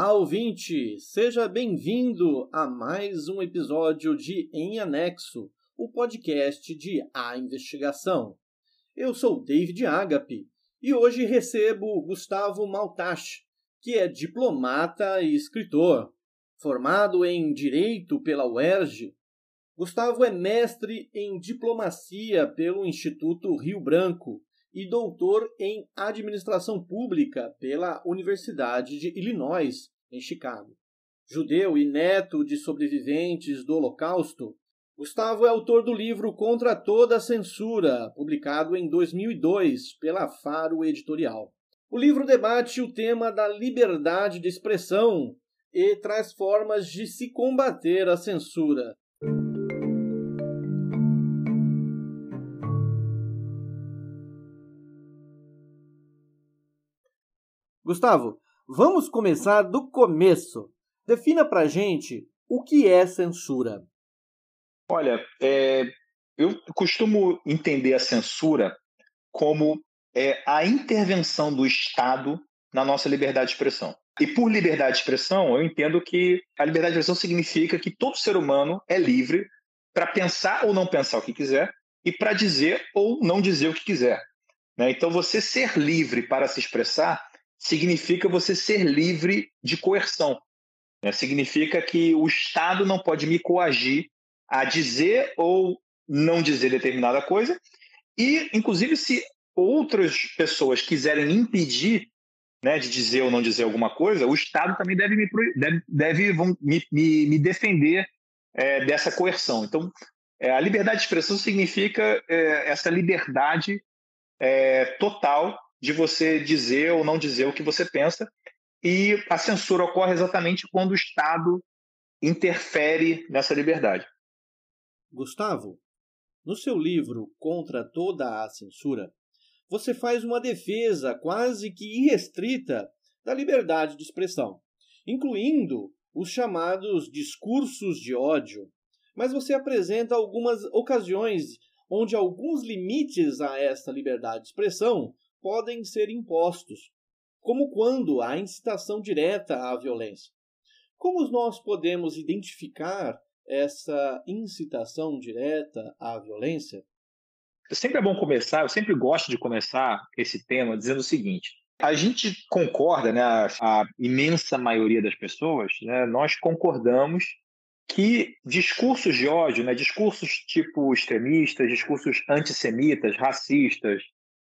Olá, ouvinte! Seja bem-vindo a mais um episódio de Em Anexo, o podcast de A Investigação. Eu sou David Agape e hoje recebo Gustavo Maltache, que é diplomata e escritor. Formado em Direito pela UERJ, Gustavo é mestre em Diplomacia pelo Instituto Rio Branco e doutor em Administração Pública pela Universidade de Illinois, em Chicago. Judeu e neto de sobreviventes do Holocausto, Gustavo é autor do livro Contra Toda a Censura, publicado em 2002 pela Faro Editorial. O livro debate o tema da liberdade de expressão e traz formas de se combater a censura. Gustavo, vamos começar do começo. Defina pra gente o que é censura. Olha, é, eu costumo entender a censura como é, a intervenção do Estado na nossa liberdade de expressão. E por liberdade de expressão, eu entendo que a liberdade de expressão significa que todo ser humano é livre para pensar ou não pensar o que quiser e para dizer ou não dizer o que quiser. Né? Então, você ser livre para se expressar significa você ser livre de coerção. Né? Significa que o Estado não pode me coagir a dizer ou não dizer determinada coisa. E, inclusive, se outras pessoas quiserem impedir né, de dizer ou não dizer alguma coisa, o Estado também deve me, deve, deve me, me, me defender é, dessa coerção. Então, é, a liberdade de expressão significa é, essa liberdade é, total de você dizer ou não dizer o que você pensa. E a censura ocorre exatamente quando o Estado interfere nessa liberdade. Gustavo, no seu livro Contra Toda a Censura, você faz uma defesa quase que irrestrita da liberdade de expressão, incluindo os chamados discursos de ódio. Mas você apresenta algumas ocasiões onde alguns limites a esta liberdade de expressão podem ser impostos, como quando há incitação direta à violência. Como nós podemos identificar essa incitação direta à violência? Sempre é bom começar, eu sempre gosto de começar esse tema dizendo o seguinte: a gente concorda, né, a, a imensa maioria das pessoas, né, nós concordamos que discursos de ódio, né, discursos tipo extremistas, discursos antissemitas, racistas,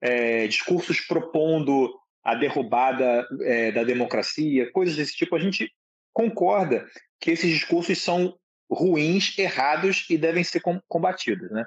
é, discursos propondo a derrubada é, da democracia, coisas desse tipo, a gente concorda que esses discursos são ruins, errados e devem ser combatidos. Né?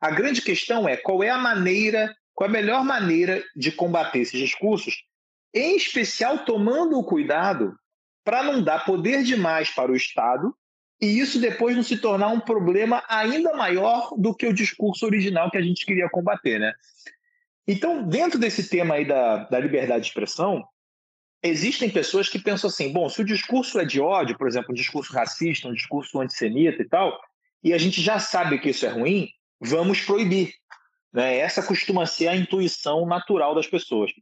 A grande questão é qual é a maneira, qual é a melhor maneira de combater esses discursos, em especial tomando o cuidado para não dar poder demais para o Estado e isso depois não se tornar um problema ainda maior do que o discurso original que a gente queria combater, né? Então, dentro desse tema aí da, da liberdade de expressão, existem pessoas que pensam assim: bom, se o discurso é de ódio, por exemplo, um discurso racista, um discurso antissemita e tal, e a gente já sabe que isso é ruim, vamos proibir. Né? Essa costuma ser a intuição natural das pessoas.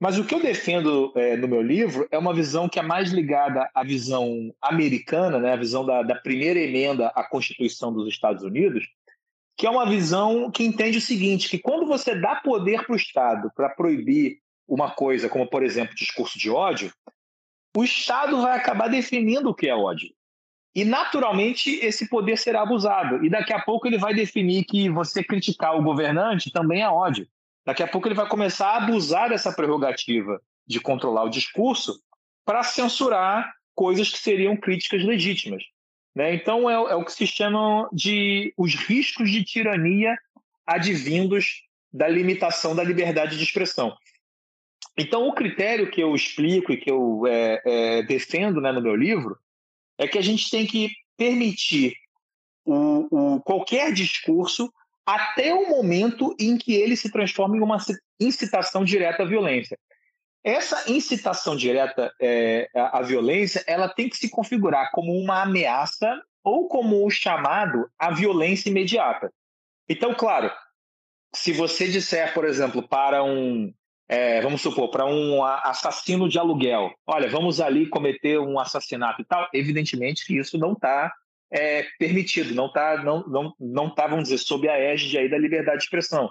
Mas o que eu defendo é, no meu livro é uma visão que é mais ligada à visão americana, né? a visão da, da primeira emenda à Constituição dos Estados Unidos, que é uma visão que entende o seguinte, que quando você dá poder para o Estado para proibir uma coisa, como, por exemplo, discurso de ódio, o Estado vai acabar definindo o que é ódio. E, naturalmente, esse poder será abusado. E daqui a pouco ele vai definir que você criticar o governante também é ódio. Daqui a pouco ele vai começar a abusar dessa prerrogativa de controlar o discurso para censurar coisas que seriam críticas legítimas. Né? Então, é, é o que se chama de os riscos de tirania advindos da limitação da liberdade de expressão. Então, o critério que eu explico e que eu é, é, defendo né, no meu livro é que a gente tem que permitir o, o, qualquer discurso até o momento em que ele se transforma em uma incitação direta à violência. Essa incitação direta é, à violência, ela tem que se configurar como uma ameaça ou como o chamado à violência imediata. Então, claro, se você disser, por exemplo, para um, é, vamos supor, para um assassino de aluguel. Olha, vamos ali cometer um assassinato e tal. Evidentemente que isso não está é, permitido, não está, não, não, não tá, vamos dizer, sob a égide aí da liberdade de expressão.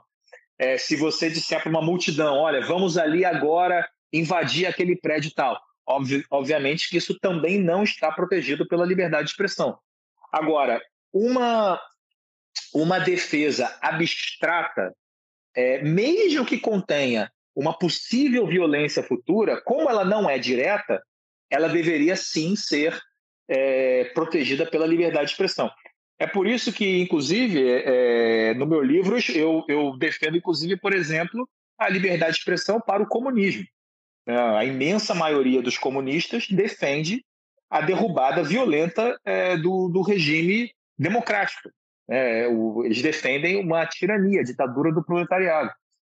É, se você disser para uma multidão, olha, vamos ali agora invadir aquele prédio tal, Obvi obviamente que isso também não está protegido pela liberdade de expressão. Agora, uma, uma defesa abstrata, é, mesmo que contenha uma possível violência futura, como ela não é direta, ela deveria sim ser é, protegida pela liberdade de expressão. É por isso que, inclusive, é, no meu livro, eu, eu defendo, inclusive, por exemplo, a liberdade de expressão para o comunismo. É, a imensa maioria dos comunistas defende a derrubada violenta é, do, do, regime democrático. É, o, eles defendem uma tirania, a ditadura do proletariado.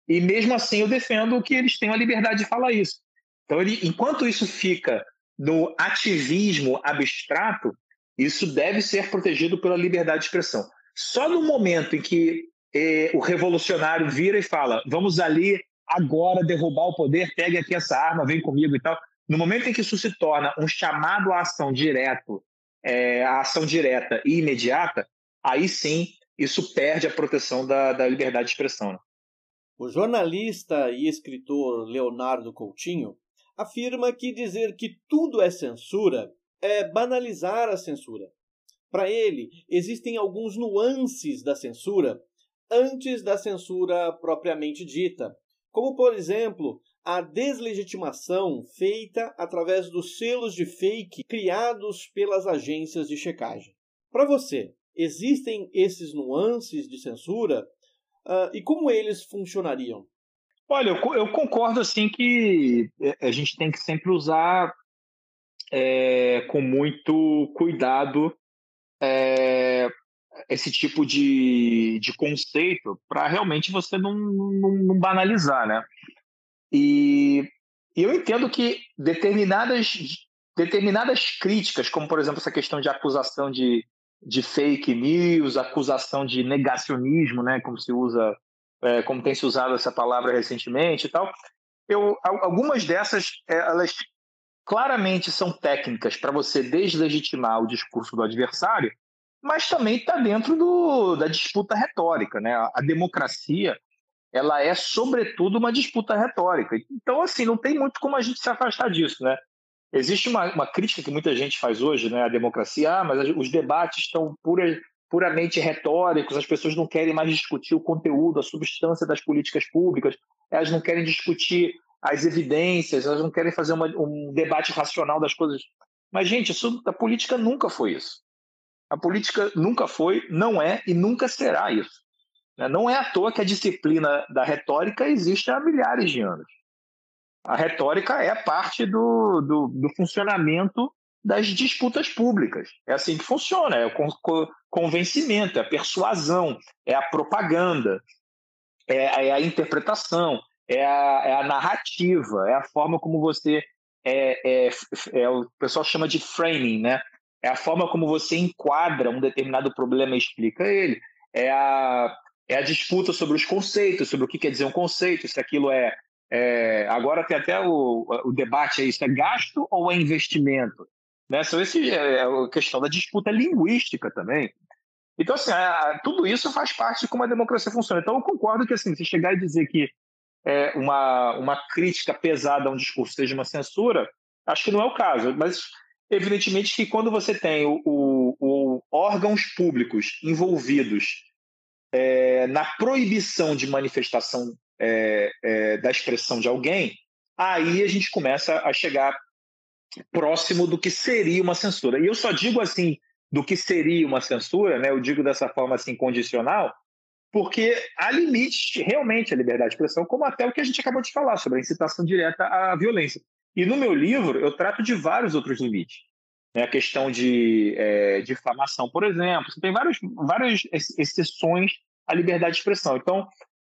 E mesmo assim eu defendo que eles têm a liberdade de falar isso. Então, ele, enquanto isso fica no ativismo abstrato, isso deve ser protegido pela liberdade de expressão. Só no momento em que eh, o revolucionário vira e fala: vamos ali agora derrubar o poder, pegue aqui essa arma, vem comigo e tal. No momento em que isso se torna um chamado à ação direto, é, a ação direta e imediata, aí sim isso perde a proteção da, da liberdade de expressão. Né? O jornalista e escritor Leonardo Coutinho afirma que dizer que tudo é censura é banalizar a censura. Para ele, existem alguns nuances da censura antes da censura propriamente dita, como, por exemplo, a deslegitimação feita através dos selos de fake criados pelas agências de checagem. Para você, existem esses nuances de censura uh, e como eles funcionariam? Olha, eu, eu, concordo assim que é, a gente tem que sempre usar é, com muito cuidado é, esse tipo de, de conceito para realmente você não, não, não, banalizar, né? E, eu entendo que determinadas, determinadas críticas, como por exemplo essa questão de acusação de, de fake news, acusação de negacionismo, né, como se usa é, como tem se usado essa palavra recentemente e tal. Eu, algumas dessas, é, elas claramente são técnicas para você deslegitimar o discurso do adversário, mas também está dentro do, da disputa retórica. Né? A, democracia ela é, sobretudo, uma disputa retórica. Então, assim, não tem muito como a gente se afastar disso. Né? Existe uma, uma crítica que muita gente faz hoje né, à democracia, ah, mas os debates estão pura, puramente retóricos, as pessoas não querem mais discutir o conteúdo, a substância das políticas públicas, elas não querem discutir as evidências, elas não querem fazer uma, um debate racional das coisas. Mas, gente, isso, a política nunca foi isso. A política nunca foi, não é e nunca será isso. Né? Não é à toa que a disciplina da retórica existe há milhares de anos. A retórica é parte do, do, do funcionamento das disputas públicas. É assim que funciona, é o convencimento, é a persuasão, é a propaganda, é, é a interpretação, é a, é a, narrativa, é a forma como você é, é, é, o pessoal chama de framing, né? É a forma como você enquadra um determinado problema e explica ele. É a, é a disputa sobre os conceitos, sobre o que quer dizer um conceito, se aquilo é. é agora tem até o, o debate aí, se é gasto ou é investimento. Né? Então, esse é, é a questão da disputa linguística também. Então, assim, tudo isso faz parte de como a democracia funciona. Então, eu concordo que, assim, se chegar e dizer que é, uma, uma crítica pesada a um discurso seja uma censura, acho que não é o caso. Mas, evidentemente, que quando você tem o, o, o órgãos públicos envolvidos é, na proibição de manifestação é, é, da expressão de alguém, aí a gente começa a chegar próximo do que seria uma censura. E eu só digo assim do que seria uma censura, né? Eu digo dessa forma assim condicional, porque há limites realmente à liberdade de expressão, como até o que a gente acabou de falar sobre a incitação direta à violência. E no meu livro eu trato de vários outros limites. Né? A questão de é, difamação, por exemplo. Você tem vários, várias exceções à liberdade de expressão. Então,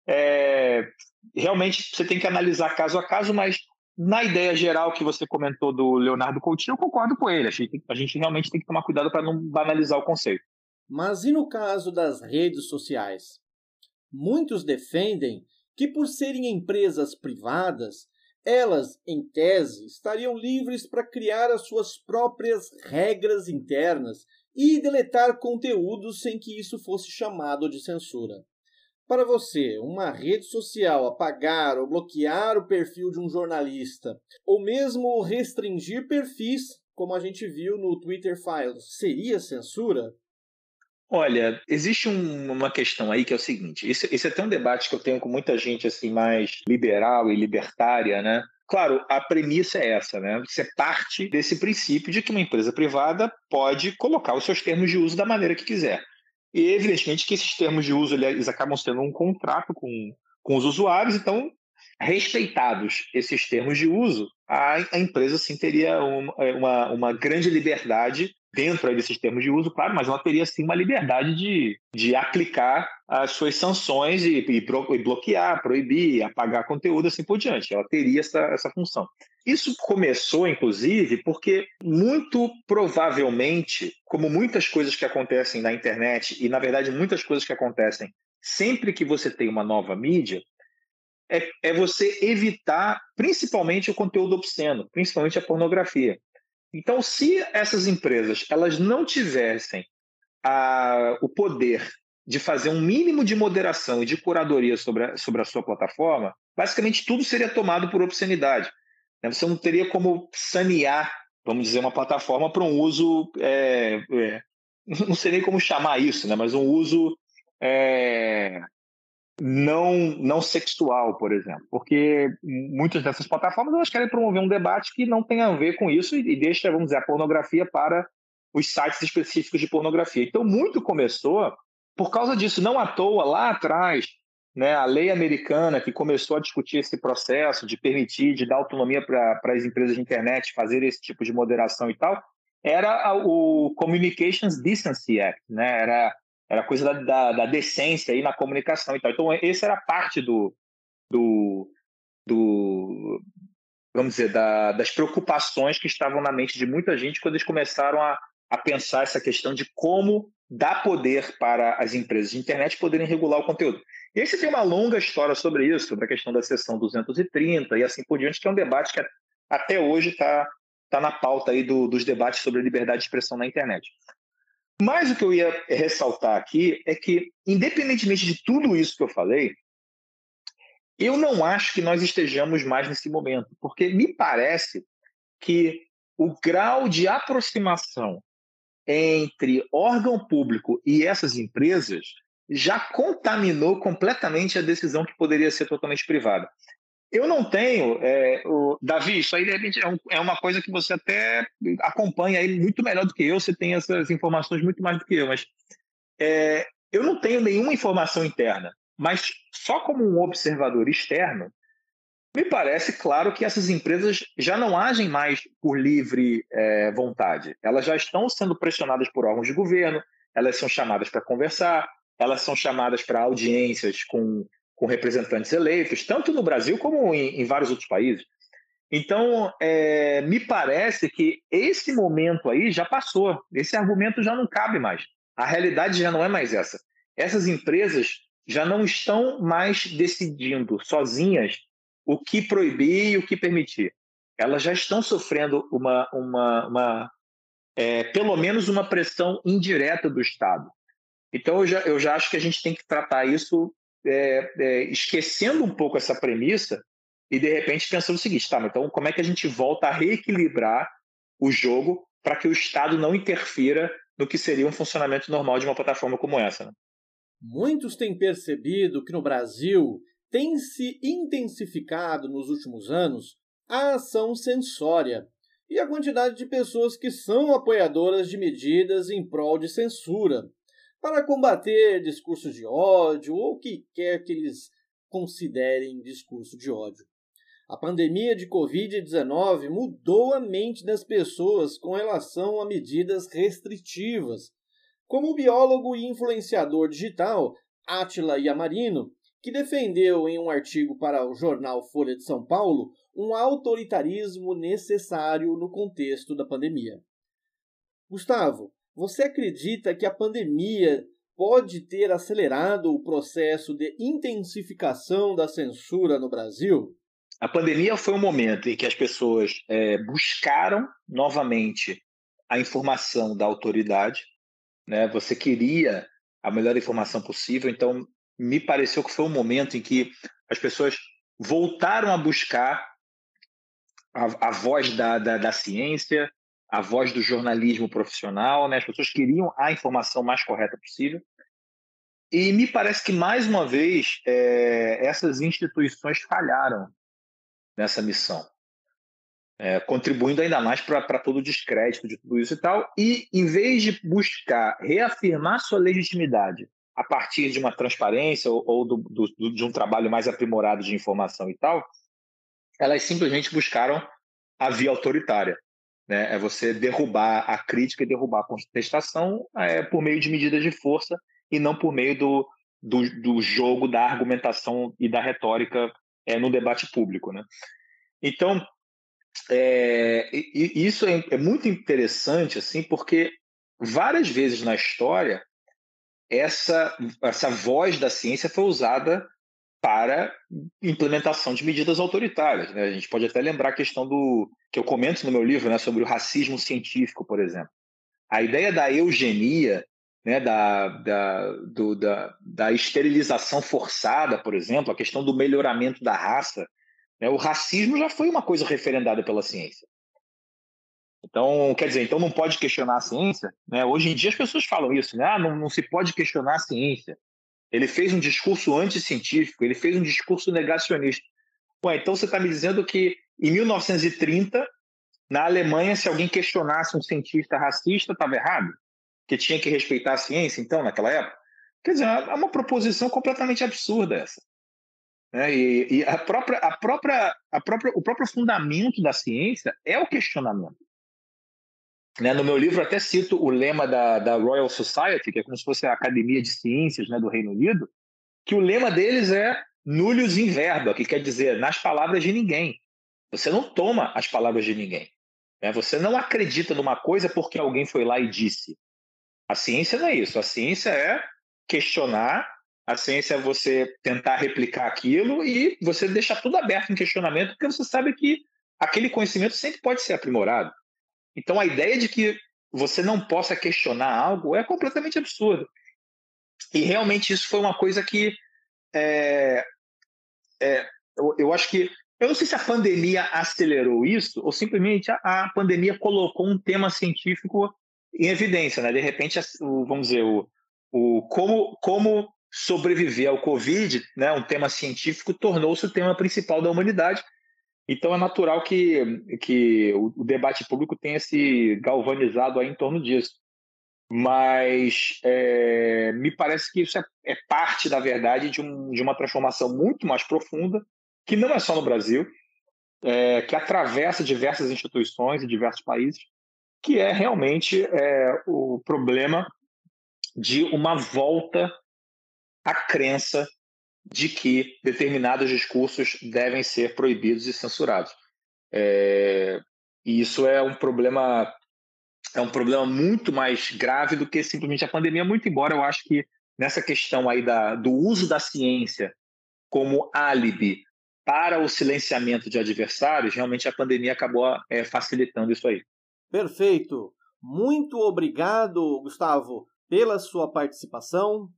é, realmente você tem que analisar caso a caso, mas na ideia geral que você comentou do Leonardo Coutinho, eu concordo com ele. A gente, a gente realmente tem que tomar cuidado para não banalizar o conceito. Mas e no caso das redes sociais? Muitos defendem que, por serem empresas privadas, elas, em tese, estariam livres para criar as suas próprias regras internas e deletar conteúdos sem que isso fosse chamado de censura. Para você, uma rede social apagar ou bloquear o perfil de um jornalista, ou mesmo restringir perfis, como a gente viu no Twitter Files, seria censura? Olha, existe um, uma questão aí que é o seguinte: esse, esse é até um debate que eu tenho com muita gente assim mais liberal e libertária, né? Claro, a premissa é essa, né? Você parte desse princípio de que uma empresa privada pode colocar os seus termos de uso da maneira que quiser. E, evidentemente, que esses termos de uso eles acabam sendo um contrato com, com os usuários, então, respeitados esses termos de uso, a, a empresa sim teria uma, uma, uma grande liberdade dentro desses termos de uso, claro, mas ela teria sim uma liberdade de, de aplicar as suas sanções e, e, e, bloquear, proibir, apagar conteúdo assim por diante. Ela teria essa, essa função. Isso começou, inclusive, porque muito provavelmente, como muitas coisas que acontecem na internet, e na verdade muitas coisas que acontecem sempre que você tem uma nova mídia, é, é você evitar principalmente o conteúdo obsceno, principalmente a pornografia. Então, se essas empresas elas não tivessem a, o poder de fazer um mínimo de moderação e de curadoria sobre a, sobre a sua plataforma, basicamente tudo seria tomado por obscenidade. Né? Você não teria como sanear, vamos dizer, uma plataforma para um uso, é, é, não sei nem como chamar isso, né? mas um uso é, não, não sexual, por exemplo, porque muitas dessas plataformas elas querem promover um debate que não tem a ver com isso e, deixa, vamos dizer, a pornografia para os sites específicos de pornografia. Então, muito começou por causa disso. Não à toa, lá atrás, né, a lei americana que começou a discutir esse processo de permitir, de dar autonomia para as empresas de internet fazer esse tipo de moderação e tal, era o Communications Decency Act, né? Era era coisa da, da, da, decência aí na comunicação e tal. Então, esse era parte do, do, do vamos dizer, da, das preocupações que estavam na mente de muita gente quando eles começaram a, a pensar essa questão de como dar poder para as empresas de internet poderem regular o conteúdo. E aí você tem uma longa história sobre isso, sobre a questão da seção 230 e assim por diante, que é um debate que até hoje está tá na pauta aí do, dos debates sobre liberdade de expressão na internet. Mas o que eu ia ressaltar aqui é que, independentemente de tudo isso que eu falei, eu não acho que nós estejamos mais nesse momento, porque me parece que o grau de aproximação entre órgão público e essas empresas já contaminou completamente a decisão que poderia ser totalmente privada. Eu não tenho, é, o, Davi, isso aí de repente é, um, é, uma coisa que você até acompanha aí muito melhor do que eu, você tem essas informações muito mais do que eu, mas é, eu não tenho nenhuma informação interna, mas só como um observador externo, me parece claro que essas empresas já não agem mais por livre é, vontade, elas já estão sendo pressionadas por órgãos de governo, elas são chamadas para conversar, elas são chamadas para audiências com com representantes eleitos, tanto no Brasil como em, em vários outros países. Então, é, me parece que esse momento aí já passou. Esse argumento já não cabe mais. A realidade já não é mais essa. Essas empresas já não estão mais decidindo sozinhas o que proibir e o que permitir. Elas já estão sofrendo uma, uma, uma é, pelo menos uma pressão indireta do Estado. Então, eu já, eu já acho que a gente tem que tratar isso é, é, esquecendo um pouco essa premissa e de repente pensando o seguinte, tá, então como é que a gente volta a reequilibrar o jogo para que o Estado não interfira no que seria um funcionamento normal de uma plataforma como essa? Né? Muitos têm percebido que no Brasil tem se intensificado nos últimos anos a ação censória e a quantidade de pessoas que são apoiadoras de medidas em prol de censura, para combater discurso de ódio ou o que quer que eles considerem discurso de ódio. A pandemia de Covid-19 mudou a mente das pessoas com relação a medidas restritivas, como o biólogo e influenciador digital Átila Yamarino, que defendeu em um artigo para o jornal Folha de São Paulo um autoritarismo necessário no contexto da pandemia. Gustavo, você acredita que a pandemia pode ter acelerado o processo de intensificação da censura no Brasil? A pandemia foi um momento em que as pessoas é, buscaram novamente a informação da autoridade. Né? Você queria a melhor informação possível, então me pareceu que foi um momento em que as pessoas voltaram a buscar a, a voz da, da, da, ciência, a voz do jornalismo profissional, né? as pessoas queriam a informação mais correta possível. E me parece que, mais uma vez, é, essas instituições falharam nessa missão, é, contribuindo ainda mais para todo o descrédito de tudo isso e tal. E, em vez de buscar reafirmar sua legitimidade a partir de uma transparência ou, ou do, do, de um trabalho mais aprimorado de informação e tal, elas simplesmente buscaram a via autoritária. Né? É você derrubar a crítica e derrubar a contestação é, por meio de medidas de força e não por meio do, do, do jogo da argumentação e da retórica é, no debate público. Né? Então, é, isso é, é, muito interessante, assim, porque várias vezes na história essa, essa voz da ciência foi usada para implementação de medidas autoritárias. Né? A gente pode até lembrar a questão do que eu comento no meu livro, né, sobre o racismo científico, por exemplo. A ideia da eugenia, né, da, da, do, da, da esterilização forçada, por exemplo, a questão do melhoramento da raça, né, o racismo já foi uma coisa referendada pela ciência. Então, quer dizer, então não pode questionar a ciência. Né? Hoje em dia as pessoas falam isso, né? Ah, não, não se pode questionar a ciência. Ele fez um discurso anticientífico, ele fez um discurso negacionista. Ué, então você está me dizendo que em 1930, na Alemanha, se alguém questionasse um cientista racista, estava errado? Que tinha que respeitar a ciência, então, naquela época? Quer dizer, é uma proposição completamente absurda essa. Né? E, e a própria, a própria, a própria, o próprio fundamento da ciência é o questionamento. Né? No meu livro, até cito o lema da, da Royal Society, que é como se fosse a Academia de Ciências né, do Reino Unido, que o lema deles é nullius in verba, que quer dizer nas palavras de ninguém. Você não toma as palavras de ninguém. Né? Você não acredita numa coisa porque alguém foi lá e disse. A ciência não é isso. A ciência é questionar, a ciência é você tentar replicar aquilo e você deixar tudo aberto em questionamento, porque você sabe que aquele conhecimento sempre pode ser aprimorado. Então, a ideia de que você não possa questionar algo é completamente absurdo. E realmente isso foi uma coisa que é, é, eu, eu, acho que eu não sei se a pandemia acelerou isso ou simplesmente a, a pandemia colocou um tema científico em evidência, né? De repente, vamos dizer, o, o como, como sobreviver ao Covid, né? Um tema científico tornou-se o tema principal da humanidade então é natural que, que o, debate público tenha se galvanizado aí em torno disso. Mas é, me parece que isso é, é parte, da verdade, de, um, de, uma transformação muito mais profunda, que não é só no Brasil, é, que atravessa diversas instituições e diversos países, que é realmente é, o problema de uma volta à crença de que determinados discursos devem ser proibidos e censurados. É, e isso é um problema é um problema muito mais grave do que simplesmente a pandemia, muito embora eu acho que nessa questão aí da, do uso da ciência como álibi para o silenciamento de adversários, realmente a pandemia acabou é, facilitando isso aí. Perfeito. Muito obrigado, Gustavo, pela sua participação.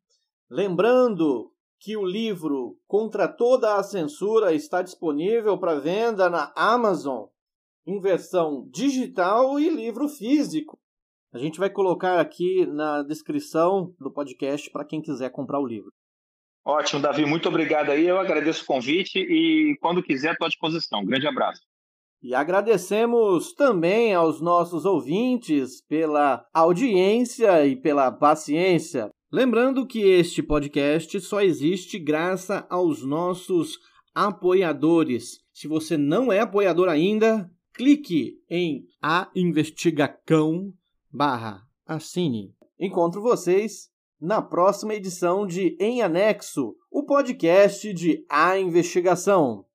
Lembrando que o livro Contra Toda a Censura está disponível para venda na Amazon em versão digital e livro físico. A gente vai colocar aqui na descrição do podcast para quem quiser comprar o livro. Ótimo, Davi, muito obrigado aí. Eu agradeço o convite e quando quiser estou à disposição. Um grande abraço. E agradecemos também aos nossos ouvintes pela audiência e pela paciência. Lembrando que este podcast só existe graças aos nossos apoiadores. Se você não é apoiador ainda, clique em A Investigacão barra assine. Encontro vocês na próxima edição de Em Anexo, o podcast de A Investigação.